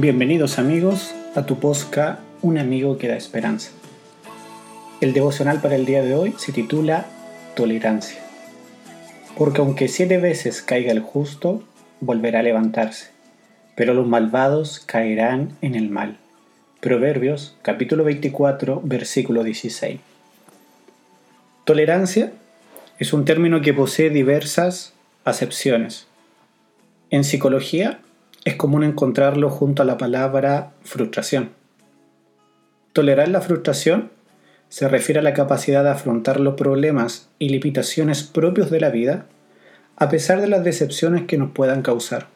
Bienvenidos amigos a tu posca Un amigo que da esperanza. El devocional para el día de hoy se titula Tolerancia. Porque aunque siete veces caiga el justo, volverá a levantarse, pero los malvados caerán en el mal. Proverbios capítulo 24 versículo 16. Tolerancia es un término que posee diversas acepciones. En psicología es común encontrarlo junto a la palabra frustración. Tolerar la frustración se refiere a la capacidad de afrontar los problemas y limitaciones propios de la vida a pesar de las decepciones que nos puedan causar.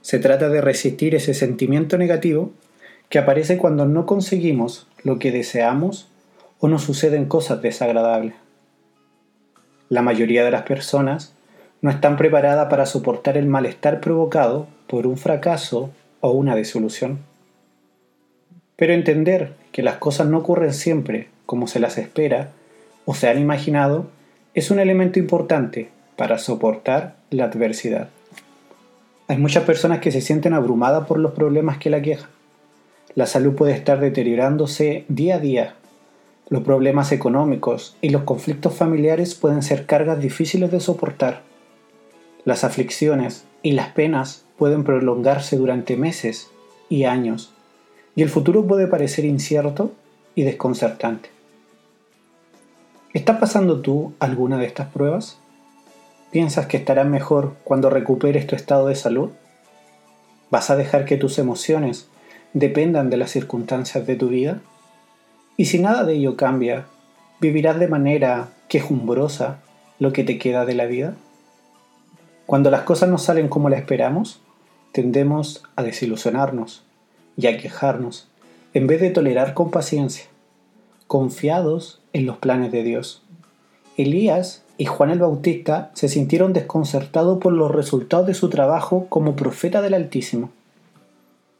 Se trata de resistir ese sentimiento negativo que aparece cuando no conseguimos lo que deseamos o nos suceden cosas desagradables. La mayoría de las personas no están preparadas para soportar el malestar provocado por un fracaso o una disolución. Pero entender que las cosas no ocurren siempre como se las espera o se han imaginado es un elemento importante para soportar la adversidad. Hay muchas personas que se sienten abrumadas por los problemas que la quejan. La salud puede estar deteriorándose día a día. Los problemas económicos y los conflictos familiares pueden ser cargas difíciles de soportar. Las aflicciones y las penas pueden prolongarse durante meses y años, y el futuro puede parecer incierto y desconcertante. ¿Estás pasando tú alguna de estas pruebas? ¿Piensas que estarás mejor cuando recuperes tu estado de salud? ¿Vas a dejar que tus emociones dependan de las circunstancias de tu vida? Y si nada de ello cambia, ¿vivirás de manera quejumbrosa lo que te queda de la vida? Cuando las cosas no salen como la esperamos, tendemos a desilusionarnos y a quejarnos, en vez de tolerar con paciencia, confiados en los planes de Dios. Elías y Juan el Bautista se sintieron desconcertados por los resultados de su trabajo como profeta del Altísimo.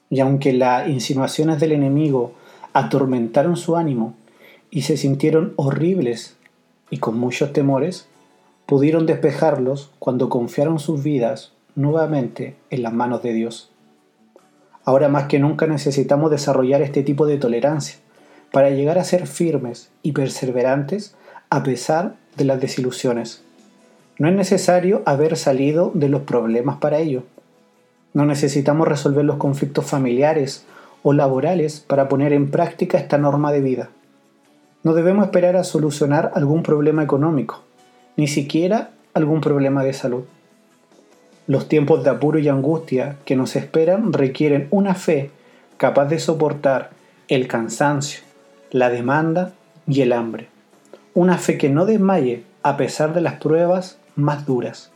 Y aunque las insinuaciones del enemigo atormentaron su ánimo y se sintieron horribles y con muchos temores, pudieron despejarlos cuando confiaron sus vidas nuevamente en las manos de Dios. Ahora más que nunca necesitamos desarrollar este tipo de tolerancia para llegar a ser firmes y perseverantes a pesar de las desilusiones. No es necesario haber salido de los problemas para ello. No necesitamos resolver los conflictos familiares o laborales para poner en práctica esta norma de vida. No debemos esperar a solucionar algún problema económico, ni siquiera algún problema de salud. Los tiempos de apuro y angustia que nos esperan requieren una fe capaz de soportar el cansancio, la demanda y el hambre. Una fe que no desmaye a pesar de las pruebas más duras.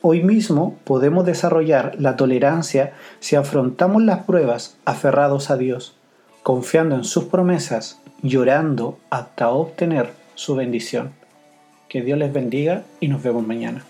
Hoy mismo podemos desarrollar la tolerancia si afrontamos las pruebas aferrados a Dios, confiando en sus promesas, llorando hasta obtener su bendición. Que Dios les bendiga y nos vemos mañana.